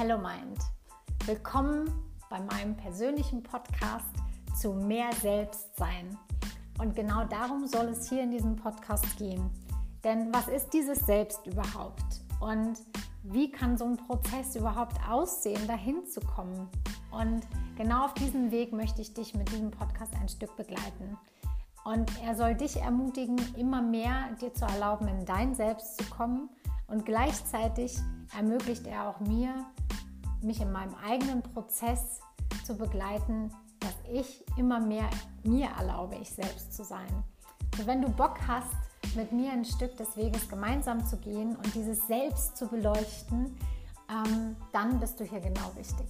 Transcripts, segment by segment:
Hello Mind. Willkommen bei meinem persönlichen Podcast zu mehr Selbstsein. Und genau darum soll es hier in diesem Podcast gehen. Denn was ist dieses Selbst überhaupt? Und wie kann so ein Prozess überhaupt aussehen, dahin zu kommen? Und genau auf diesem Weg möchte ich dich mit diesem Podcast ein Stück begleiten. Und er soll dich ermutigen, immer mehr dir zu erlauben, in dein Selbst zu kommen. Und gleichzeitig ermöglicht er auch mir, mich in meinem eigenen Prozess zu begleiten, dass ich immer mehr mir erlaube, ich selbst zu sein. Und wenn du Bock hast, mit mir ein Stück des Weges gemeinsam zu gehen und dieses Selbst zu beleuchten, ähm, dann bist du hier genau richtig.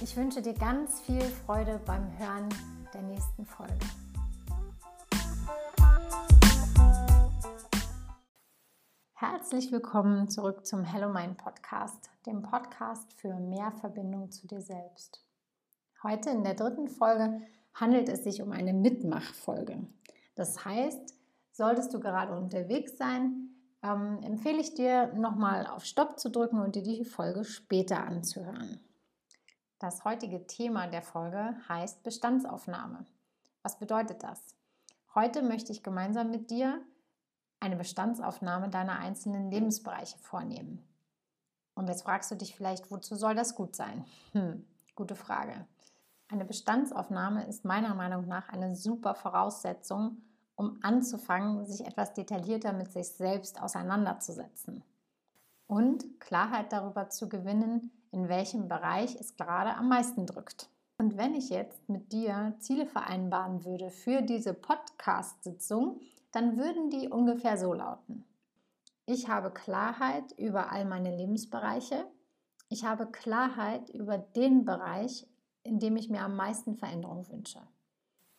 Ich wünsche dir ganz viel Freude beim Hören der nächsten Folge. Herzlich willkommen zurück zum Hello Mind Podcast, dem Podcast für mehr Verbindung zu dir selbst. Heute in der dritten Folge handelt es sich um eine Mitmachfolge. Das heißt, solltest du gerade unterwegs sein, ähm, empfehle ich dir nochmal auf Stopp zu drücken und dir die Folge später anzuhören. Das heutige Thema der Folge heißt Bestandsaufnahme. Was bedeutet das? Heute möchte ich gemeinsam mit dir eine Bestandsaufnahme deiner einzelnen Lebensbereiche vornehmen. Und jetzt fragst du dich vielleicht, wozu soll das gut sein? Hm, gute Frage. Eine Bestandsaufnahme ist meiner Meinung nach eine super Voraussetzung, um anzufangen, sich etwas detaillierter mit sich selbst auseinanderzusetzen und Klarheit darüber zu gewinnen, in welchem Bereich es gerade am meisten drückt. Und wenn ich jetzt mit dir Ziele vereinbaren würde für diese Podcast-Sitzung, dann würden die ungefähr so lauten. Ich habe Klarheit über all meine Lebensbereiche. Ich habe Klarheit über den Bereich, in dem ich mir am meisten Veränderung wünsche.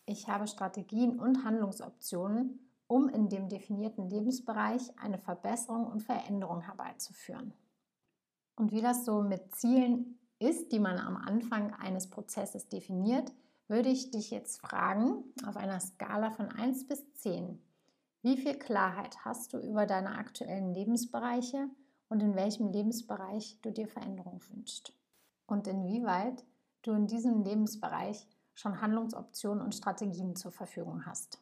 Ich habe Strategien und Handlungsoptionen, um in dem definierten Lebensbereich eine Verbesserung und Veränderung herbeizuführen. Und wie das so mit Zielen ist, die man am Anfang eines Prozesses definiert, würde ich dich jetzt fragen, auf einer Skala von 1 bis 10, wie viel Klarheit hast du über deine aktuellen Lebensbereiche und in welchem Lebensbereich du dir Veränderung wünschst? Und inwieweit du in diesem Lebensbereich schon Handlungsoptionen und Strategien zur Verfügung hast.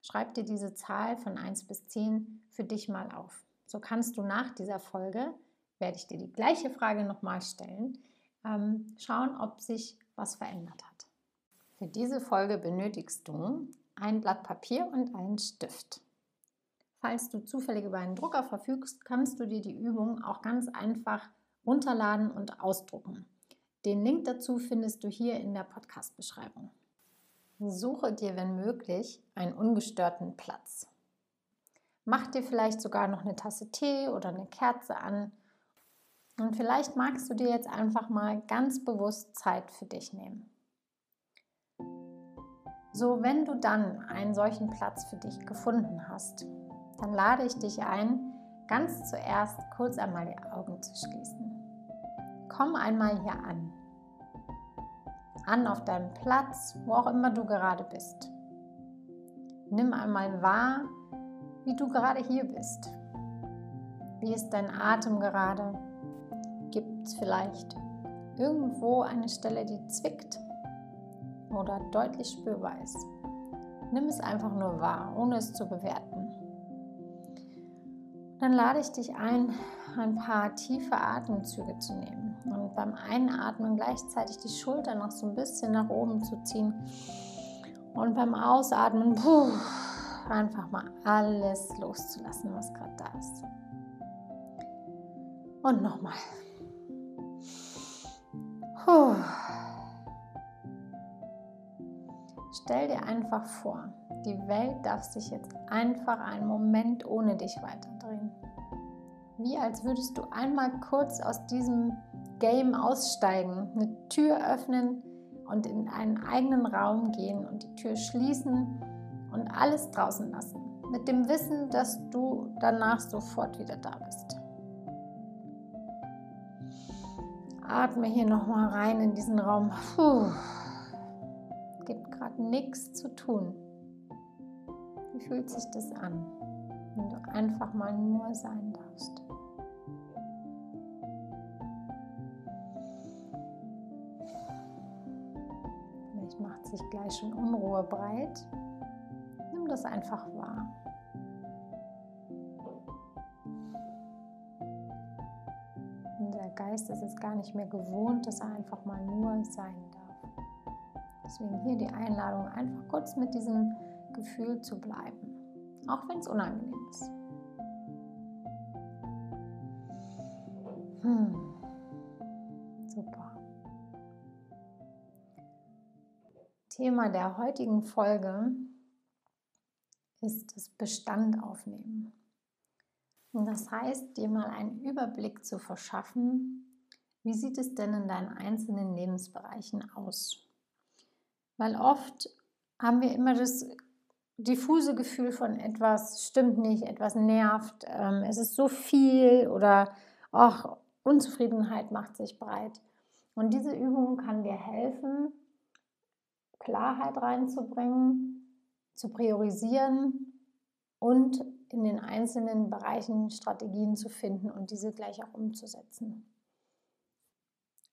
Schreib dir diese Zahl von 1 bis 10 für dich mal auf. So kannst du nach dieser Folge, werde ich dir die gleiche Frage nochmal stellen, ähm, schauen, ob sich was verändert hat. Für diese Folge benötigst du ein Blatt Papier und einen Stift. Falls du zufällig über einen Drucker verfügst, kannst du dir die Übung auch ganz einfach runterladen und ausdrucken. Den Link dazu findest du hier in der Podcast-Beschreibung. Suche dir, wenn möglich, einen ungestörten Platz. Mach dir vielleicht sogar noch eine Tasse Tee oder eine Kerze an. Und vielleicht magst du dir jetzt einfach mal ganz bewusst Zeit für dich nehmen. So, wenn du dann einen solchen Platz für dich gefunden hast, dann lade ich dich ein, ganz zuerst kurz einmal die Augen zu schließen. Komm einmal hier an. An auf deinem Platz, wo auch immer du gerade bist. Nimm einmal wahr, wie du gerade hier bist. Wie ist dein Atem gerade? Gibt es vielleicht irgendwo eine Stelle, die zwickt? Oder deutlich spürbar ist. Nimm es einfach nur wahr, ohne es zu bewerten. Dann lade ich dich ein, ein paar tiefe Atemzüge zu nehmen und beim Einatmen gleichzeitig die Schulter noch so ein bisschen nach oben zu ziehen und beim Ausatmen puh, einfach mal alles loszulassen, was gerade da ist. Und nochmal. Puh. Stell dir einfach vor, die Welt darf sich jetzt einfach einen Moment ohne dich weiterdrehen. Wie als würdest du einmal kurz aus diesem Game aussteigen, eine Tür öffnen und in einen eigenen Raum gehen und die Tür schließen und alles draußen lassen. Mit dem Wissen, dass du danach sofort wieder da bist. Atme hier nochmal rein in diesen Raum. Puh hat nichts zu tun. Wie fühlt sich das an, wenn du einfach mal nur sein darfst? Vielleicht macht sich gleich schon Unruhe breit. Nimm das einfach wahr. Unser Geist ist es gar nicht mehr gewohnt, dass er einfach mal nur sein darf. Deswegen hier die Einladung, einfach kurz mit diesem Gefühl zu bleiben, auch wenn es unangenehm ist. Hm. Super. Thema der heutigen Folge ist das Bestand aufnehmen. Und das heißt, dir mal einen Überblick zu verschaffen, wie sieht es denn in deinen einzelnen Lebensbereichen aus? Weil oft haben wir immer das diffuse Gefühl von etwas stimmt nicht, etwas nervt, ähm, es ist so viel oder auch Unzufriedenheit macht sich breit. Und diese Übung kann dir helfen, Klarheit reinzubringen, zu priorisieren und in den einzelnen Bereichen Strategien zu finden und diese gleich auch umzusetzen.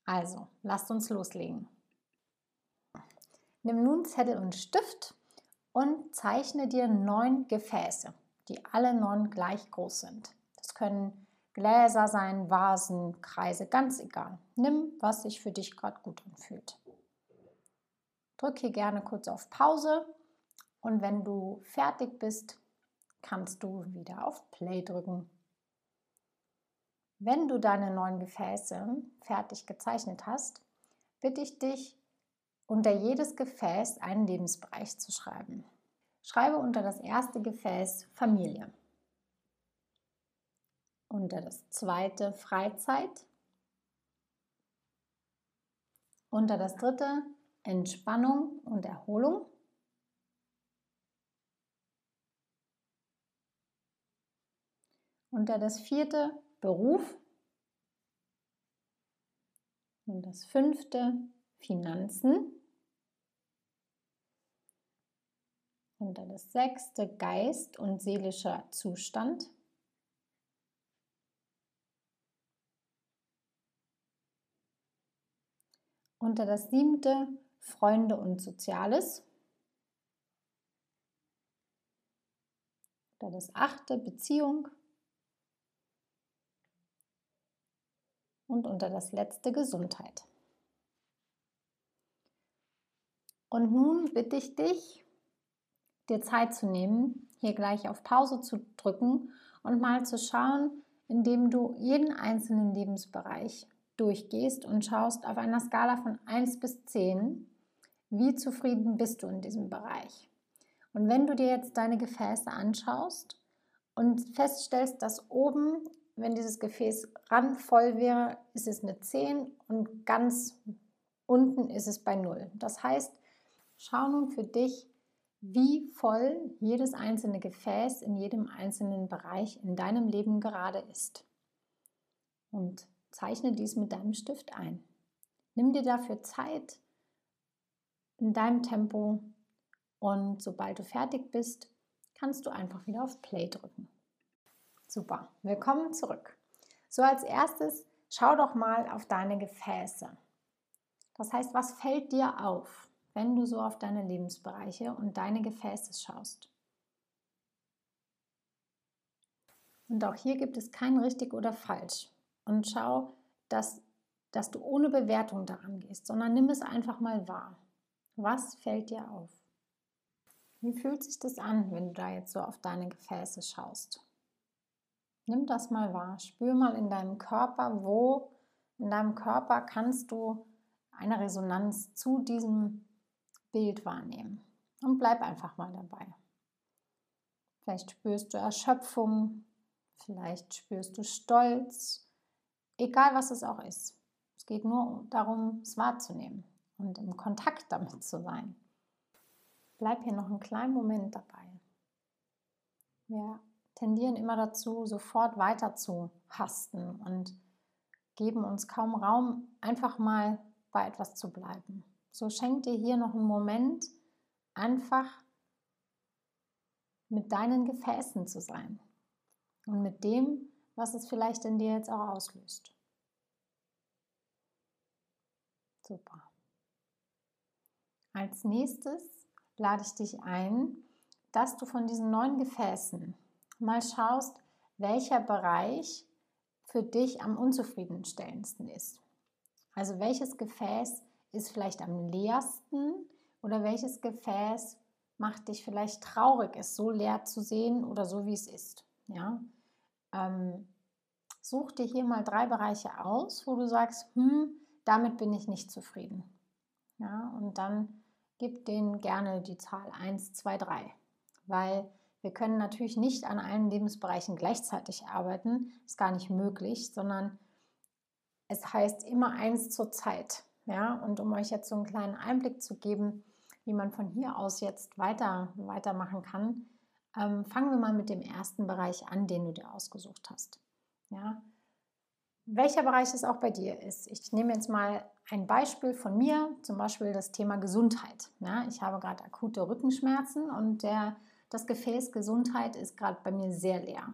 Also, lasst uns loslegen. Nimm nun Zettel und Stift und zeichne dir neun Gefäße, die alle neun gleich groß sind. Das können Gläser sein, Vasen, Kreise, ganz egal. Nimm, was sich für dich gerade gut anfühlt. Drück hier gerne kurz auf Pause und wenn du fertig bist, kannst du wieder auf Play drücken. Wenn du deine neuen Gefäße fertig gezeichnet hast, bitte ich dich, unter jedes Gefäß einen Lebensbereich zu schreiben. Schreibe unter das erste Gefäß Familie unter das zweite Freizeit, unter das dritte Entspannung und Erholung, unter das vierte Beruf und das fünfte Finanzen. Unter das sechste Geist und seelischer Zustand. Unter das siebte Freunde und Soziales. Unter das achte Beziehung. Und unter das letzte Gesundheit. Und nun bitte ich dich, dir Zeit zu nehmen, hier gleich auf Pause zu drücken und mal zu schauen, indem du jeden einzelnen Lebensbereich durchgehst und schaust auf einer Skala von 1 bis 10, wie zufrieden bist du in diesem Bereich. Und wenn du dir jetzt deine Gefäße anschaust und feststellst, dass oben, wenn dieses Gefäß randvoll wäre, ist es eine 10 und ganz unten ist es bei 0. Das heißt, schau nun für dich, wie voll jedes einzelne Gefäß in jedem einzelnen Bereich in deinem Leben gerade ist. Und Zeichne dies mit deinem Stift ein. Nimm dir dafür Zeit in deinem Tempo und sobald du fertig bist, kannst du einfach wieder auf Play drücken. Super, willkommen zurück. So als erstes schau doch mal auf deine Gefäße. Das heißt, was fällt dir auf, wenn du so auf deine Lebensbereiche und deine Gefäße schaust? Und auch hier gibt es kein richtig oder falsch und schau, dass, dass du ohne Bewertung daran gehst, sondern nimm es einfach mal wahr. Was fällt dir auf? Wie fühlt sich das an, wenn du da jetzt so auf deine Gefäße schaust? Nimm das mal wahr. Spür mal in deinem Körper, wo in deinem Körper kannst du eine Resonanz zu diesem Bild wahrnehmen. Und bleib einfach mal dabei. Vielleicht spürst du Erschöpfung, vielleicht spürst du Stolz, Egal was es auch ist. Es geht nur darum, es wahrzunehmen und im Kontakt damit zu sein. Bleib hier noch einen kleinen Moment dabei. Wir tendieren immer dazu, sofort weiter zu hasten und geben uns kaum Raum, einfach mal bei etwas zu bleiben. So schenk dir hier noch einen Moment, einfach mit deinen Gefäßen zu sein und mit dem, was es vielleicht in dir jetzt auch auslöst. Super. Als nächstes lade ich dich ein, dass du von diesen neun Gefäßen mal schaust, welcher Bereich für dich am unzufriedenstellendsten ist. Also welches Gefäß ist vielleicht am leersten oder welches Gefäß macht dich vielleicht traurig, es so leer zu sehen oder so wie es ist. Ja? Ähm, such dir hier mal drei Bereiche aus, wo du sagst, hm, damit bin ich nicht zufrieden. Ja, und dann gib denen gerne die Zahl 1, 2, 3, weil wir können natürlich nicht an allen Lebensbereichen gleichzeitig arbeiten, ist gar nicht möglich, sondern es heißt immer eins zur Zeit. Ja, und um euch jetzt so einen kleinen Einblick zu geben, wie man von hier aus jetzt weiter, weitermachen kann, ähm, fangen wir mal mit dem ersten Bereich an, den du dir ausgesucht hast. Ja, welcher Bereich es auch bei dir ist. Ich nehme jetzt mal ein Beispiel von mir, zum Beispiel das Thema Gesundheit. Ja, ich habe gerade akute Rückenschmerzen und der das Gefäß Gesundheit ist gerade bei mir sehr leer.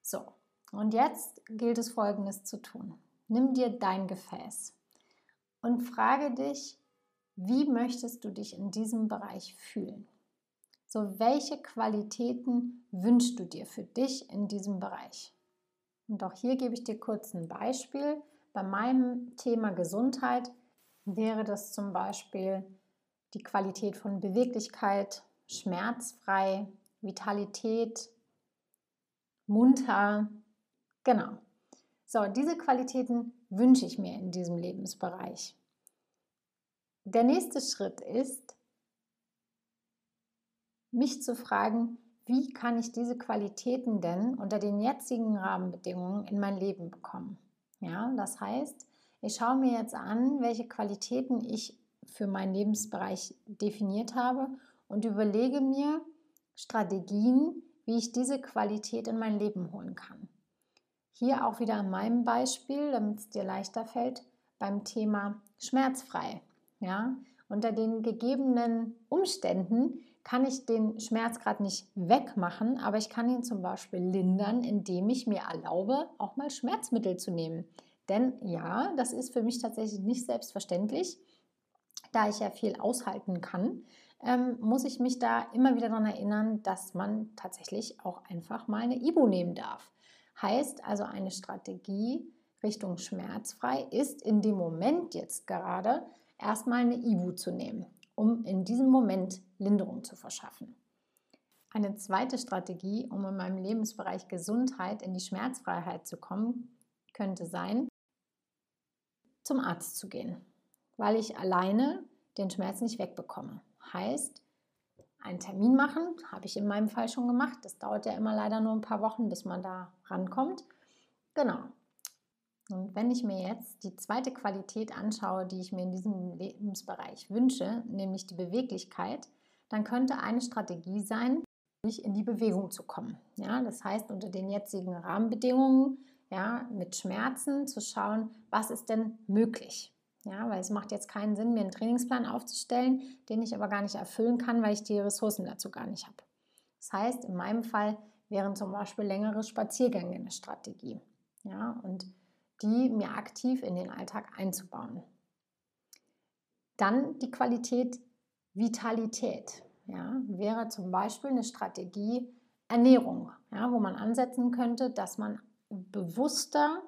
So, und jetzt gilt es Folgendes zu tun. Nimm dir dein Gefäß und frage dich, wie möchtest du dich in diesem Bereich fühlen? So, welche Qualitäten wünschst du dir für dich in diesem Bereich? Und auch hier gebe ich dir kurz ein Beispiel. Bei meinem Thema Gesundheit wäre das zum Beispiel die Qualität von Beweglichkeit, schmerzfrei, Vitalität, munter. Genau. So, diese Qualitäten wünsche ich mir in diesem Lebensbereich. Der nächste Schritt ist, mich zu fragen, wie kann ich diese Qualitäten denn unter den jetzigen Rahmenbedingungen in mein Leben bekommen? Ja, das heißt, ich schaue mir jetzt an, welche Qualitäten ich für meinen Lebensbereich definiert habe und überlege mir Strategien, wie ich diese Qualität in mein Leben holen kann. Hier auch wieder an meinem Beispiel, damit es dir leichter fällt, beim Thema schmerzfrei. Ja, unter den gegebenen Umständen kann ich den Schmerz gerade nicht wegmachen, aber ich kann ihn zum Beispiel lindern, indem ich mir erlaube, auch mal Schmerzmittel zu nehmen. Denn ja, das ist für mich tatsächlich nicht selbstverständlich, da ich ja viel aushalten kann ähm, muss ich mich da immer wieder daran erinnern, dass man tatsächlich auch einfach mal eine Ibu nehmen darf. Heißt also eine Strategie Richtung schmerzfrei ist in dem Moment jetzt gerade erstmal eine Ibu zu nehmen, um in diesem Moment Linderung zu verschaffen. Eine zweite Strategie, um in meinem Lebensbereich Gesundheit in die Schmerzfreiheit zu kommen, könnte sein, zum Arzt zu gehen, weil ich alleine den Schmerz nicht wegbekomme. Heißt, einen Termin machen, habe ich in meinem Fall schon gemacht. Das dauert ja immer leider nur ein paar Wochen, bis man da rankommt. Genau. Und wenn ich mir jetzt die zweite Qualität anschaue, die ich mir in diesem Lebensbereich wünsche, nämlich die Beweglichkeit, dann könnte eine Strategie sein, in die Bewegung zu kommen. Ja, das heißt, unter den jetzigen Rahmenbedingungen, ja, mit Schmerzen zu schauen, was ist denn möglich? Ja, weil es macht jetzt keinen Sinn, mir einen Trainingsplan aufzustellen, den ich aber gar nicht erfüllen kann, weil ich die Ressourcen dazu gar nicht habe. Das heißt, in meinem Fall wären zum Beispiel längere Spaziergänge eine Strategie. Ja, und die mir aktiv in den Alltag einzubauen. Dann die Qualität Vitalität. Ja, wäre zum Beispiel eine Strategie Ernährung, ja, wo man ansetzen könnte, dass man bewusster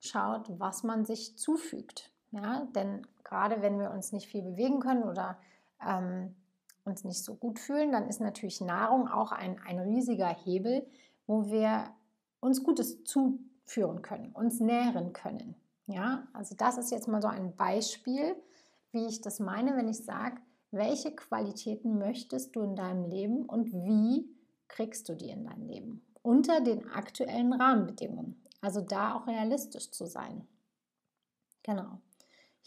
schaut, was man sich zufügt. Ja, denn gerade wenn wir uns nicht viel bewegen können oder ähm, uns nicht so gut fühlen, dann ist natürlich Nahrung auch ein, ein riesiger Hebel, wo wir uns Gutes zuführen können, uns nähren können. Ja, also das ist jetzt mal so ein Beispiel, wie ich das meine, wenn ich sage, welche Qualitäten möchtest du in deinem Leben und wie kriegst du die in dein Leben? Unter den aktuellen Rahmenbedingungen. Also da auch realistisch zu sein. Genau.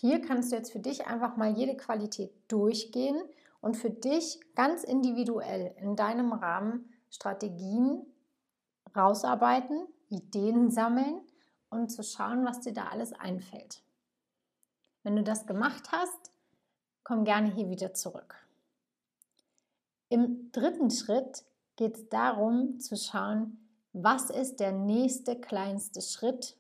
Hier kannst du jetzt für dich einfach mal jede Qualität durchgehen und für dich ganz individuell in deinem Rahmen Strategien rausarbeiten, Ideen sammeln und zu schauen, was dir da alles einfällt. Wenn du das gemacht hast, komm gerne hier wieder zurück. Im dritten Schritt geht es darum zu schauen, was ist der nächste kleinste Schritt,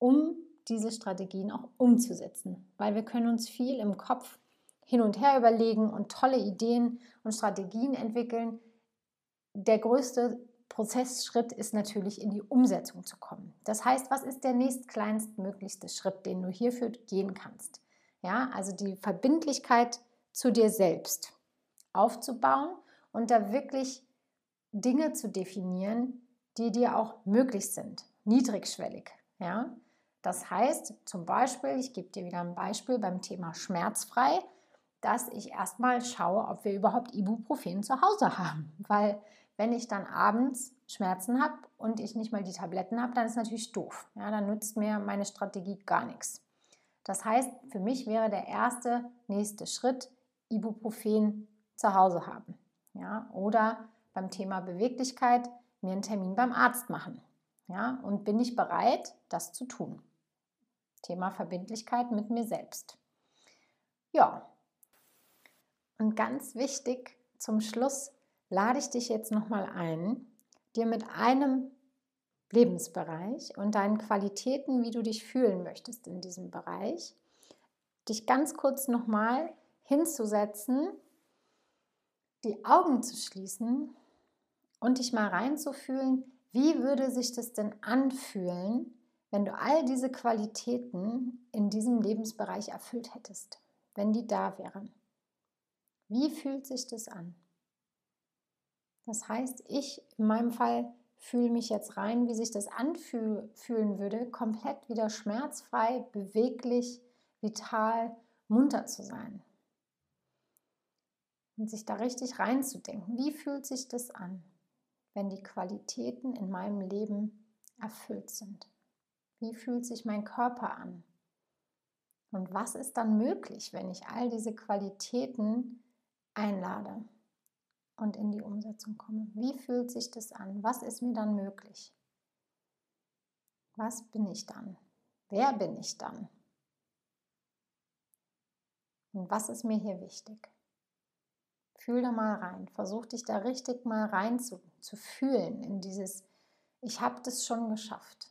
um diese Strategien auch umzusetzen, weil wir können uns viel im Kopf hin und her überlegen und tolle Ideen und Strategien entwickeln. Der größte Prozessschritt ist natürlich in die Umsetzung zu kommen. Das heißt, was ist der nächstkleinstmöglichste Schritt, den du hierfür gehen kannst? Ja, also die Verbindlichkeit zu dir selbst aufzubauen und da wirklich Dinge zu definieren, die dir auch möglich sind, niedrigschwellig. Ja? Das heißt zum Beispiel, ich gebe dir wieder ein Beispiel beim Thema schmerzfrei, dass ich erstmal schaue, ob wir überhaupt Ibuprofen zu Hause haben. Weil wenn ich dann abends Schmerzen habe und ich nicht mal die Tabletten habe, dann ist natürlich doof. Ja, dann nützt mir meine Strategie gar nichts. Das heißt, für mich wäre der erste nächste Schritt, Ibuprofen zu Hause haben. Ja, oder beim Thema Beweglichkeit mir einen Termin beim Arzt machen. Ja, und bin ich bereit, das zu tun? Thema Verbindlichkeit mit mir selbst. Ja, und ganz wichtig zum Schluss lade ich dich jetzt nochmal ein, dir mit einem Lebensbereich und deinen Qualitäten, wie du dich fühlen möchtest in diesem Bereich, dich ganz kurz nochmal hinzusetzen, die Augen zu schließen und dich mal reinzufühlen, wie würde sich das denn anfühlen, wenn du all diese Qualitäten in diesem Lebensbereich erfüllt hättest, wenn die da wären. Wie fühlt sich das an? Das heißt, ich in meinem Fall fühle mich jetzt rein, wie sich das anfühlen würde, komplett wieder schmerzfrei, beweglich, vital, munter zu sein. Und sich da richtig reinzudenken. Wie fühlt sich das an, wenn die Qualitäten in meinem Leben erfüllt sind? Wie fühlt sich mein Körper an? Und was ist dann möglich, wenn ich all diese Qualitäten einlade? und in die Umsetzung komme. Wie fühlt sich das an? Was ist mir dann möglich? Was bin ich dann? Wer bin ich dann? Und was ist mir hier wichtig? Fühl da mal rein. Versuch dich da richtig mal rein zu, zu fühlen in dieses, ich habe das schon geschafft.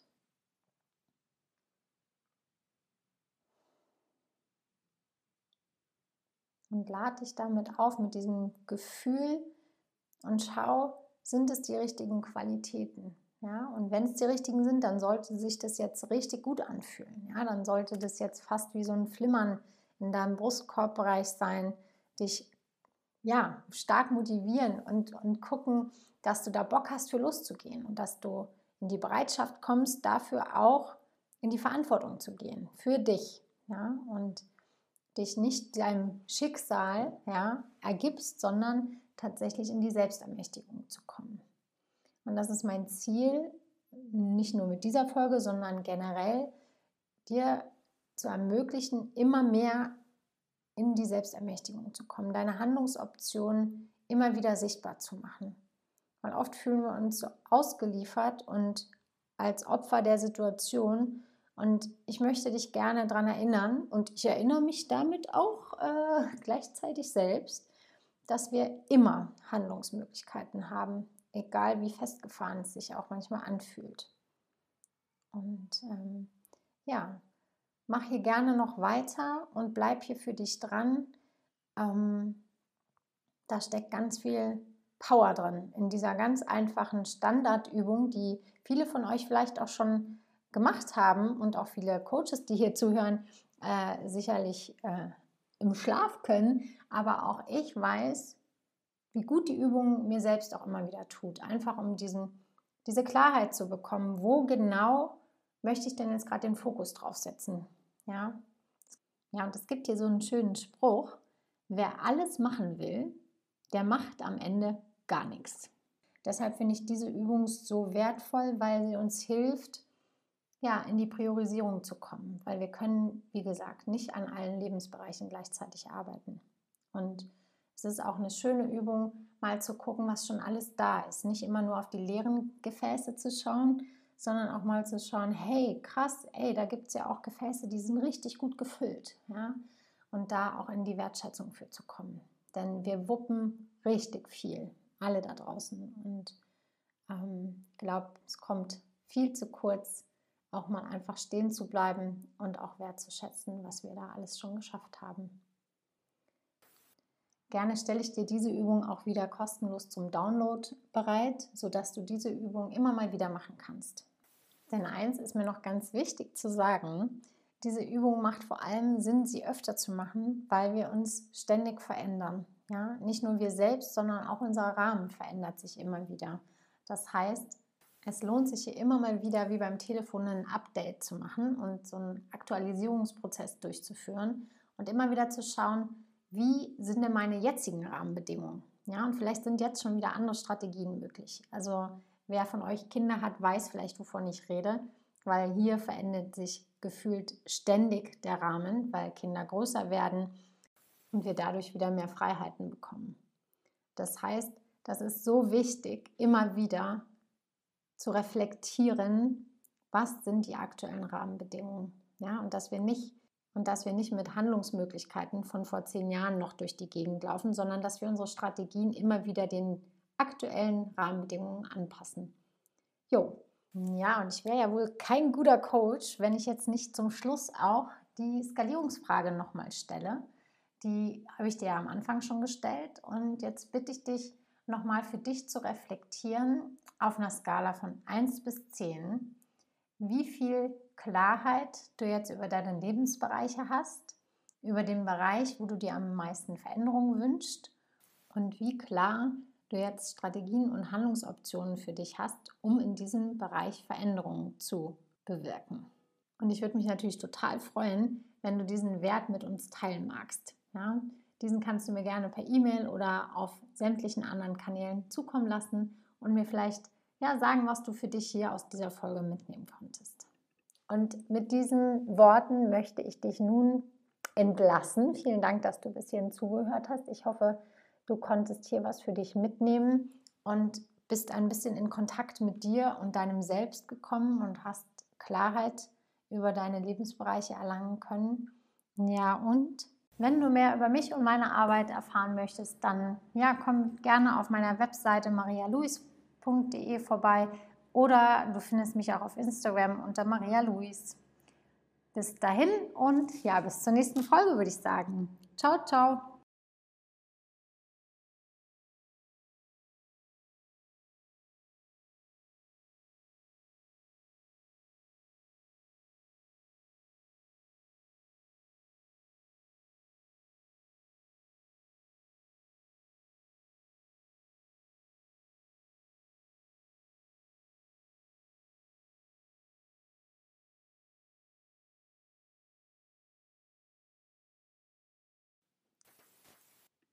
Und lade dich damit auf, mit diesem Gefühl und schau, sind es die richtigen Qualitäten? Ja, und wenn es die richtigen sind, dann sollte sich das jetzt richtig gut anfühlen. Ja, dann sollte das jetzt fast wie so ein Flimmern in deinem Brustkorbbereich sein, dich ja, stark motivieren und, und gucken, dass du da Bock hast, für loszugehen und dass du in die Bereitschaft kommst, dafür auch in die Verantwortung zu gehen, für dich. Ja, und dich nicht deinem Schicksal ja, ergibst, sondern tatsächlich in die Selbstermächtigung zu kommen. Und das ist mein Ziel, nicht nur mit dieser Folge, sondern generell, dir zu ermöglichen, immer mehr in die Selbstermächtigung zu kommen, deine Handlungsoptionen immer wieder sichtbar zu machen. Weil oft fühlen wir uns so ausgeliefert und als Opfer der Situation. Und ich möchte dich gerne daran erinnern, und ich erinnere mich damit auch äh, gleichzeitig selbst, dass wir immer Handlungsmöglichkeiten haben, egal wie festgefahren es sich auch manchmal anfühlt. Und ähm, ja, mach hier gerne noch weiter und bleib hier für dich dran. Ähm, da steckt ganz viel Power drin in dieser ganz einfachen Standardübung, die viele von euch vielleicht auch schon gemacht haben und auch viele Coaches, die hier zuhören, äh, sicherlich äh, im Schlaf können, aber auch ich weiß, wie gut die Übung mir selbst auch immer wieder tut. Einfach um diesen, diese Klarheit zu bekommen, wo genau möchte ich denn jetzt gerade den Fokus drauf setzen. Ja? ja, und es gibt hier so einen schönen Spruch, wer alles machen will, der macht am Ende gar nichts. Deshalb finde ich diese Übung so wertvoll, weil sie uns hilft, ja, in die Priorisierung zu kommen, weil wir können, wie gesagt, nicht an allen Lebensbereichen gleichzeitig arbeiten. Und es ist auch eine schöne Übung, mal zu gucken, was schon alles da ist. Nicht immer nur auf die leeren Gefäße zu schauen, sondern auch mal zu schauen, hey, krass, ey, da gibt es ja auch Gefäße, die sind richtig gut gefüllt. Ja? Und da auch in die Wertschätzung für zu kommen. Denn wir wuppen richtig viel, alle da draußen. Und ich ähm, glaube, es kommt viel zu kurz, auch mal einfach stehen zu bleiben und auch wertzuschätzen, was wir da alles schon geschafft haben. Gerne stelle ich dir diese Übung auch wieder kostenlos zum Download bereit, sodass du diese Übung immer mal wieder machen kannst. Denn eins ist mir noch ganz wichtig zu sagen, diese Übung macht vor allem Sinn, sie öfter zu machen, weil wir uns ständig verändern. Ja? Nicht nur wir selbst, sondern auch unser Rahmen verändert sich immer wieder. Das heißt, es lohnt sich hier immer mal wieder, wie beim Telefon, ein Update zu machen und so einen Aktualisierungsprozess durchzuführen und immer wieder zu schauen, wie sind denn meine jetzigen Rahmenbedingungen? Ja, und vielleicht sind jetzt schon wieder andere Strategien möglich. Also wer von euch Kinder hat, weiß vielleicht, wovon ich rede, weil hier verändert sich gefühlt ständig der Rahmen, weil Kinder größer werden und wir dadurch wieder mehr Freiheiten bekommen. Das heißt, das ist so wichtig, immer wieder zu reflektieren, was sind die aktuellen Rahmenbedingungen. Ja, und dass wir nicht und dass wir nicht mit Handlungsmöglichkeiten von vor zehn Jahren noch durch die Gegend laufen, sondern dass wir unsere Strategien immer wieder den aktuellen Rahmenbedingungen anpassen. Jo, ja, und ich wäre ja wohl kein guter Coach, wenn ich jetzt nicht zum Schluss auch die Skalierungsfrage nochmal stelle. Die habe ich dir ja am Anfang schon gestellt und jetzt bitte ich dich nochmal für dich zu reflektieren auf einer Skala von 1 bis 10, wie viel Klarheit du jetzt über deine Lebensbereiche hast, über den Bereich, wo du dir am meisten Veränderungen wünschst und wie klar du jetzt Strategien und Handlungsoptionen für dich hast, um in diesem Bereich Veränderungen zu bewirken. Und ich würde mich natürlich total freuen, wenn du diesen Wert mit uns teilen magst. Ja? Diesen kannst du mir gerne per E-Mail oder auf sämtlichen anderen Kanälen zukommen lassen und mir vielleicht ja, sagen, was du für dich hier aus dieser Folge mitnehmen konntest. Und mit diesen Worten möchte ich dich nun entlassen. Vielen Dank, dass du bis hierhin zugehört hast. Ich hoffe, du konntest hier was für dich mitnehmen und bist ein bisschen in Kontakt mit dir und deinem Selbst gekommen und hast Klarheit über deine Lebensbereiche erlangen können. Ja, und wenn du mehr über mich und meine Arbeit erfahren möchtest, dann ja, komm gerne auf meiner Webseite marialuis.de vorbei oder du findest mich auch auf Instagram unter Maria Luis. Bis dahin und ja, bis zur nächsten Folge würde ich sagen. Ciao, ciao.